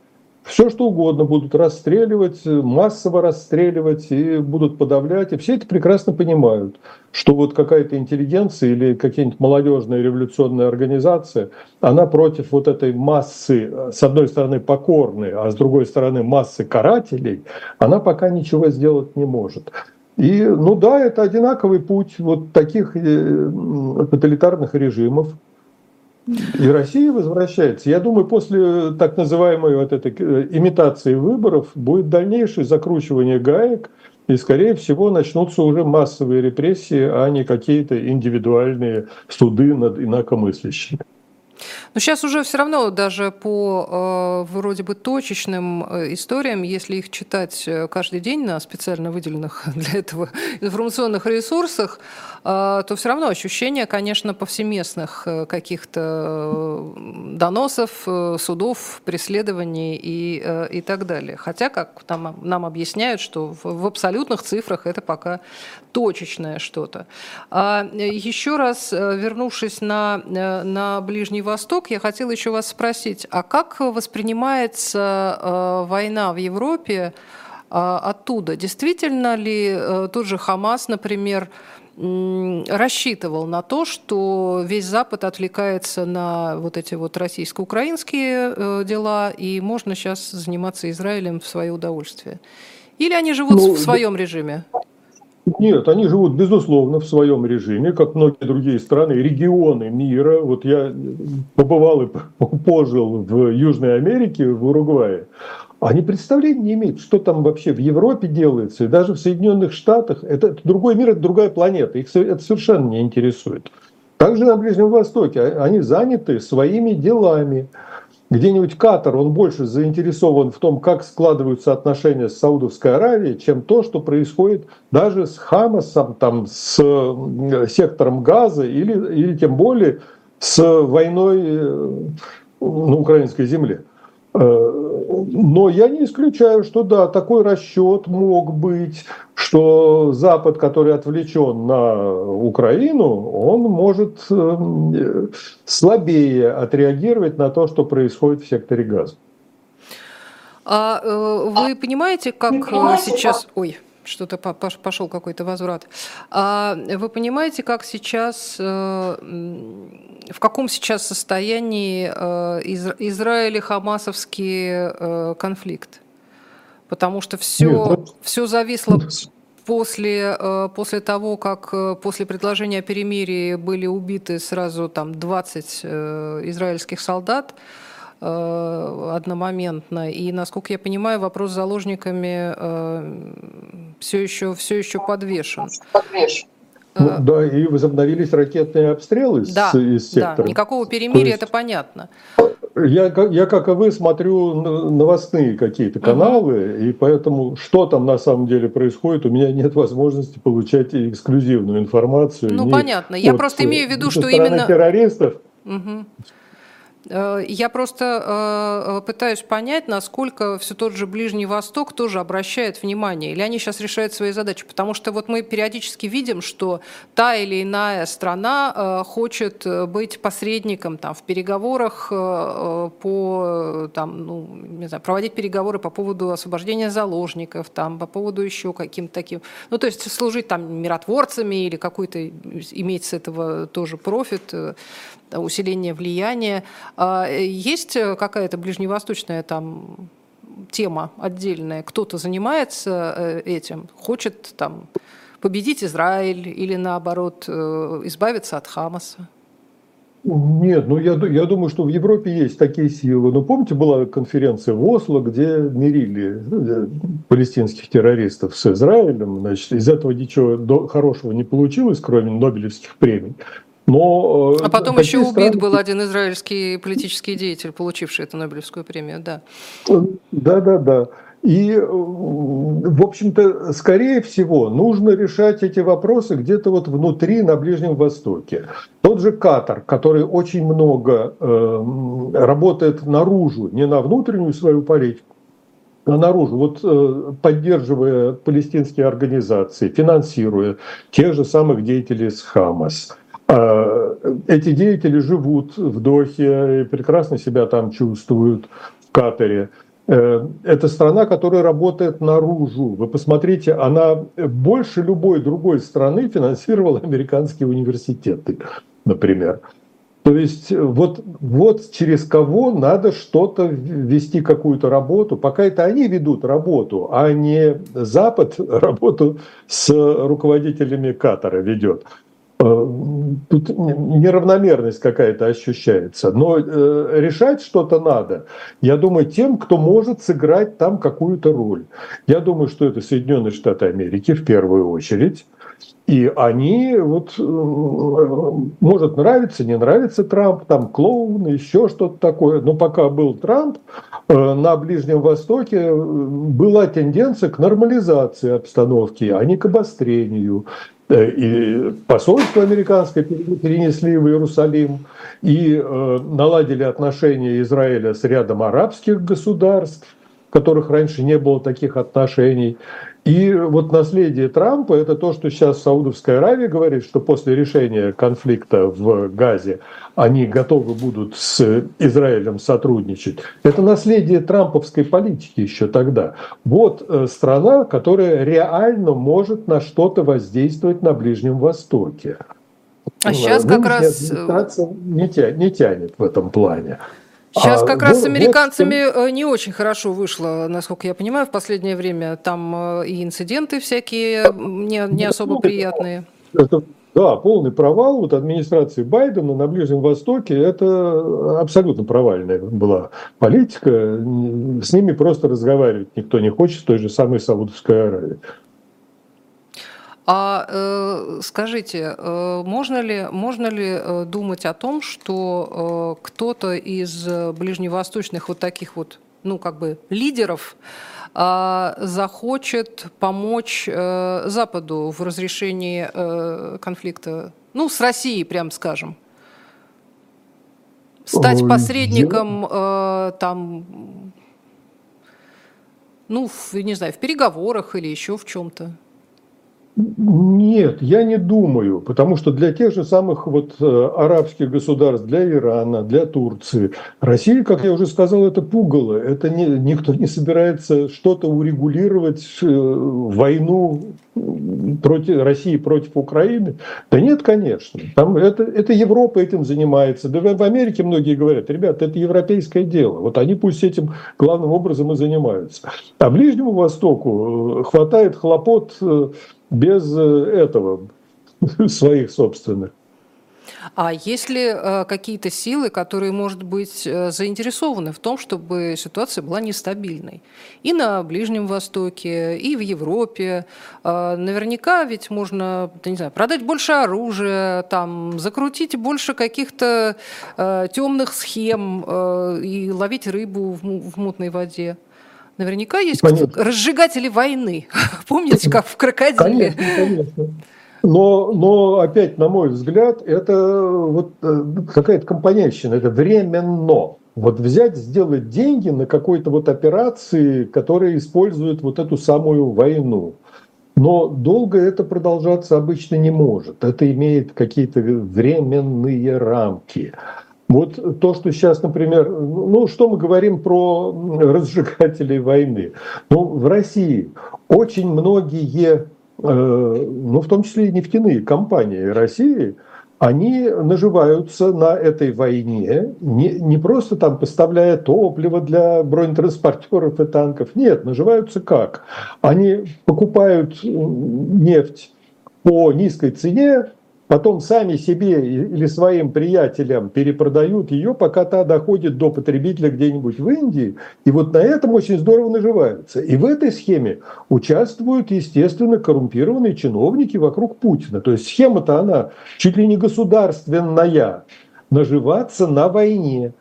все что угодно будут расстреливать, массово расстреливать и будут подавлять. И все это прекрасно понимают, что вот какая-то интеллигенция или какая-нибудь молодежная революционная организация, она против вот этой массы, с одной стороны покорной, а с другой стороны массы карателей, она пока ничего сделать не может. И, ну да, это одинаковый путь вот таких э, тоталитарных режимов, и Россия возвращается. Я думаю, после так называемой вот этой э, имитации выборов будет дальнейшее закручивание гаек, и, скорее всего, начнутся уже массовые репрессии, а не какие-то индивидуальные суды над инакомыслящими. Но сейчас уже все равно даже по э, вроде бы точечным э, историям, если их читать э, каждый день на специально выделенных для этого информационных ресурсах, э, то все равно ощущение, конечно, повсеместных э, каких-то доносов, судов, преследований и, э, и так далее. Хотя, как нам, нам объясняют, что в, в абсолютных цифрах это пока точечное что-то. А еще раз, вернувшись на, на Ближний Восток, Восток, я хотела еще вас спросить, а как воспринимается э, война в Европе э, оттуда? Действительно ли э, тот же Хамас, например, рассчитывал на то, что весь Запад отвлекается на вот эти вот российско-украинские дела, и можно сейчас заниматься Израилем в свое удовольствие? Или они живут ну, в своем режиме? Нет, они живут, безусловно, в своем режиме, как многие другие страны, регионы мира. Вот я побывал и пожил в Южной Америке, в Уругвае. Они представления не имеют, что там вообще в Европе делается, и даже в Соединенных Штатах. Это, это другой мир, это другая планета. Их это совершенно не интересует. Также на Ближнем Востоке а, они заняты своими делами где-нибудь Катар, он больше заинтересован в том, как складываются отношения с Саудовской Аравией, чем то, что происходит даже с Хамасом, там, с э, сектором Газа или, или тем более с войной э, на украинской земле. Э, но я не исключаю, что да, такой расчет мог быть, что Запад, который отвлечен на Украину, он может э, слабее отреагировать на то, что происходит в секторе газа. А э, вы понимаете, как сейчас... Ой, что-то пошел какой-то возврат. А вы понимаете, как сейчас, э, в каком сейчас состоянии э, Израиль и Хамасовский э, конфликт? Потому что все, все зависло после, после того, как после предложения о перемирии были убиты сразу там 20 израильских солдат, одномоментно. И, насколько я понимаю, вопрос с заложниками все еще, все еще подвешен. Ну, э, да, и возобновились ракетные обстрелы да, с, из сектора. Да, никакого перемирия, есть, это понятно. Я, я, как и вы, смотрю новостные какие-то каналы, угу. и поэтому, что там на самом деле происходит, у меня нет возможности получать эксклюзивную информацию. Ну, понятно. Я просто имею в виду, что именно... террористов. Угу. Э, я просто э, э, пытаюсь понять, насколько все тот же Ближний Восток тоже обращает внимание, или они сейчас решают свои задачи, потому что вот мы периодически видим, что та или иная страна хочет быть посредником там, в переговорах по, там, ну, не знаю, проводить переговоры по поводу освобождения заложников, там, по поводу еще каким-то таким, ну, то есть служить там миротворцами или какой-то иметь с этого тоже профит, усиление влияния. А, есть какая-то ближневосточная там тема отдельная? Кто-то занимается э, этим, хочет там победить Израиль или наоборот э, избавиться от Хамаса? Нет, ну я, я думаю, что в Европе есть такие силы. Ну, помните, была конференция в Осло, где мирили ну, палестинских террористов с Израилем. Значит, из этого ничего хорошего не получилось, кроме Нобелевских премий. Но, э, а потом еще убит страны... был один израильский политический деятель, получивший эту Нобелевскую премию, да. Да, да, да. И, э, в общем-то, скорее всего, нужно решать эти вопросы где-то вот внутри, на Ближнем Востоке. Тот же Катар, который очень много э, работает наружу, не на внутреннюю свою политику, а наружу, вот э, поддерживая палестинские организации, финансируя тех же самых деятелей с Хамас – эти деятели живут в Дохе прекрасно себя там чувствуют, в Катаре. Э, это страна, которая работает наружу. Вы посмотрите, она больше любой другой страны финансировала американские университеты, например. То есть вот, вот через кого надо что-то вести, какую-то работу. Пока это они ведут работу, а не Запад работу с руководителями Катара ведет. Э, тут неравномерность какая-то ощущается. Но э, решать что-то надо, я думаю, тем, кто может сыграть там какую-то роль. Я думаю, что это Соединенные Штаты Америки в первую очередь. И они, вот, э, может нравиться, не нравится Трамп, там клоун, еще что-то такое. Но пока был Трамп, на Ближнем Востоке была тенденция к нормализации обстановки, а не к обострению. Э, и посольство американское перенесли в Иерусалим, и э, наладили отношения Израиля с рядом арабских государств, которых раньше не было таких отношений. И вот наследие Трампа – это то, что сейчас Саудовская Аравия говорит, что после решения конфликта в Газе они готовы будут с Израилем сотрудничать. Это наследие трамповской политики еще тогда. Вот э, страна, которая реально может на что-то воздействовать на Ближнем Востоке. А сейчас как раз... Не, тя, не тянет в этом плане. Сейчас а, как раз с американцами э, не очень хорошо вышло, насколько я понимаю, в последнее время. Там э, и инциденты всякие не, не особо приятные. Это, да, полный провал вот администрации Байдена на Ближнем Востоке. Это абсолютно провальная была политика. С ними просто разговаривать никто не хочет, с той же самой Саудовской Аравией. А э, скажите, э, можно ли, можно ли э, думать о том, что э, кто-то из ближневосточных вот таких вот, ну, как бы лидеров э, захочет помочь э, Западу в разрешении э, конфликта, ну, с Россией, прям скажем? Стать посредником э, там, ну, в, не знаю, в переговорах или еще в чем-то? Нет, я не думаю, потому что для тех же самых вот э, арабских государств, для Ирана, для Турции, Россия, как я уже сказал, это пугало. Это не, никто не собирается что-то урегулировать, э, войну против России против Украины. Да нет, конечно. Там это, это Европа этим занимается. Да в Америке многие говорят, ребят, это европейское дело. Вот они пусть этим главным образом и занимаются. А Ближнему Востоку э, хватает хлопот без э, этого своих собственных. А есть ли э, какие-то силы, которые, может быть, э, заинтересованы в том, чтобы ситуация была нестабильной? И на Ближнем Востоке, и в Европе. Наверняка ведь можно, не знаю, продать больше оружия, там, закрутить больше каких-то темных схем и ловить рыбу в мутной воде. Наверняка есть Понятно. разжигатели войны. Помните, как в крокодиле? Конечно, конечно. Но, но опять, на мой взгляд, это вот э, какая-то компонентщина, это временно. Вот взять, сделать деньги на какой-то вот операции, которая использует вот эту самую войну. Но долго это продолжаться обычно не может. Это имеет какие-то временные рамки. Вот то, что сейчас, например, ну что мы говорим про разжигателей войны? Ну, в России очень многие, э, ну в том числе и нефтяные компании России, они наживаются на этой войне, не, не просто там поставляя топливо для бронетранспортеров и танков, нет, наживаются как? Они покупают нефть по низкой цене, потом сами себе или своим приятелям перепродают ее, пока та доходит до потребителя где-нибудь в Индии, и вот на этом очень здорово наживаются. И в этой схеме участвуют, естественно, коррумпированные чиновники вокруг Путина. То есть схема-то она чуть ли не государственная, наживаться на войне.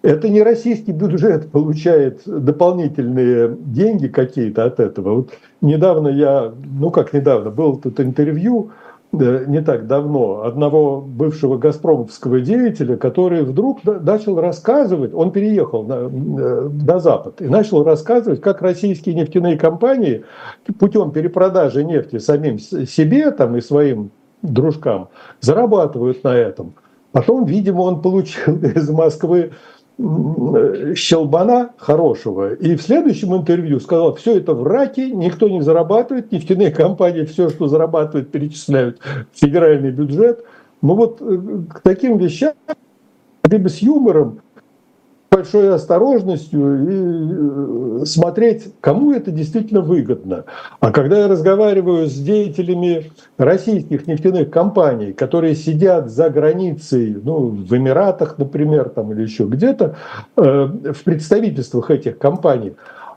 Это не российский бюджет получает дополнительные деньги какие-то от этого. Вот недавно я, ну как недавно, был тут интервью не так давно одного бывшего газпромовского деятеля, который вдруг начал рассказывать, он переехал на, э, на Запад и начал рассказывать, как российские нефтяные компании путем перепродажи нефти самим себе там, и своим дружкам зарабатывают на этом. Потом, видимо, он получил из Москвы щелбана хорошего. И в следующем интервью сказал, все это в раке, никто не зарабатывает, нефтяные компании все, что зарабатывают, перечисляют в федеральный бюджет. Но вот э, к таким вещам, либо с юмором, большой осторожностью и э, смотреть, кому это действительно выгодно. А когда я разговариваю с деятелями российских нефтяных компаний, которые сидят за границей, ну, в Эмиратах, например, там, или еще где-то, э, в представительствах этих компаний,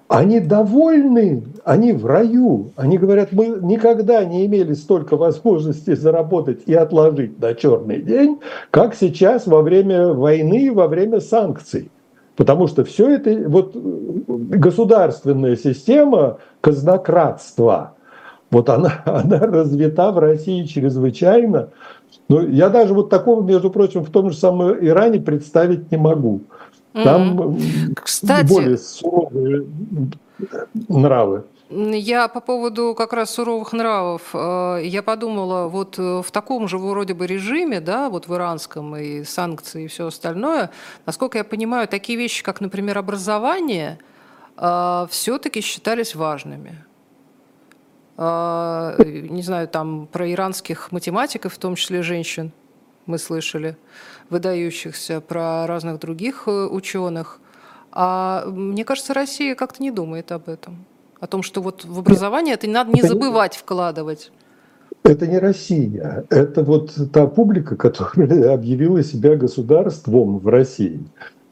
они довольны, они в раю. Они говорят, мы никогда не имели столько возможностей заработать и отложить на черный день, как сейчас во время войны во время санкций. Потому что все это, вот государственная система казнократства, вот она, она развита в России чрезвычайно. Но я даже вот такого, между прочим, в том же самом Иране представить не могу. Там. Кстати, более суровые нравы. Я по поводу как раз суровых нравов, э, я подумала, вот э, в таком же вроде бы режиме, да, вот в иранском и санкции и все остальное, насколько я понимаю, такие вещи, как, например, образование, э, все-таки считались важными. Не знаю, там про иранских математиков, в том числе женщин, мы слышали, выдающихся, про разных других ученых. А мне кажется, Россия как-то не думает об этом о том, что вот в образование это надо не забывать вкладывать. Это не Россия, это вот та публика, которая объявила себя государством в России.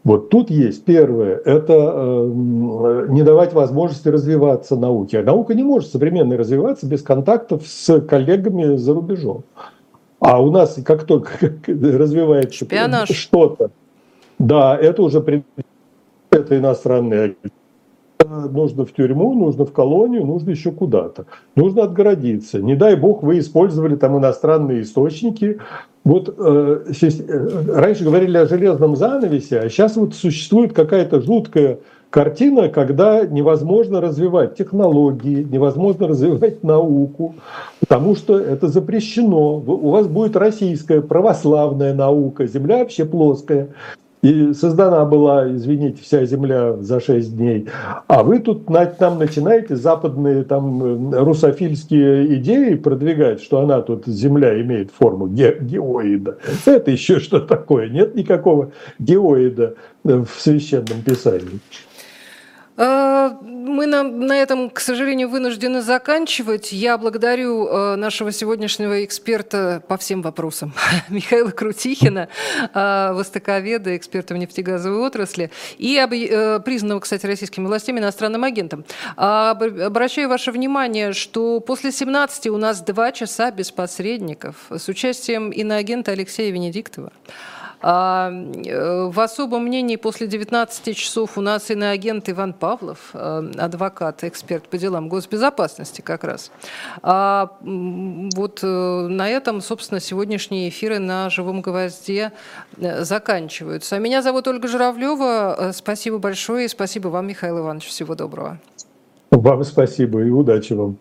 Вот тут есть первое, это э, не давать возможности развиваться науке. А наука не может современной развиваться без контактов с коллегами за рубежом. А у нас как только развивается что-то, да, это уже это иностранные нужно в тюрьму, нужно в колонию, нужно еще куда-то. Нужно отгородиться. Не дай бог вы использовали там иностранные источники. Вот э, э раньше говорили о железном занавесе, а сейчас вот существует какая-то жуткая картина, когда невозможно развивать технологии, невозможно развивать науку, потому что это запрещено. У вас будет российская православная наука, Земля вообще плоская. И создана была, извините, вся Земля за шесть дней. А вы тут там начинаете западные там русофильские идеи продвигать, что она тут, Земля имеет форму ге геоида. Это еще что такое? Нет никакого геоида в священном писании. А, мы на, на этом, к сожалению, вынуждены заканчивать. Я благодарю э, нашего сегодняшнего эксперта по всем вопросам, Михаила Крутихина, э, востоковеда, эксперта в нефтегазовой отрасли и об, э, признанного, кстати, российскими властями иностранным агентом. А, обращаю ваше внимание, что после 17 у нас два часа без посредников с участием иноагента Алексея Венедиктова. А, э, в особом мнении после 19 часов у нас иноагент Иван Павлов, э, адвокат, эксперт по делам госбезопасности как раз. А вот э, на этом, собственно, сегодняшние эфиры на «Живом гвозде» заканчиваются. А меня зовут Ольга Журавлева. Спасибо большое и спасибо вам, Михаил Иванович. Всего доброго. Вам спасибо и удачи вам.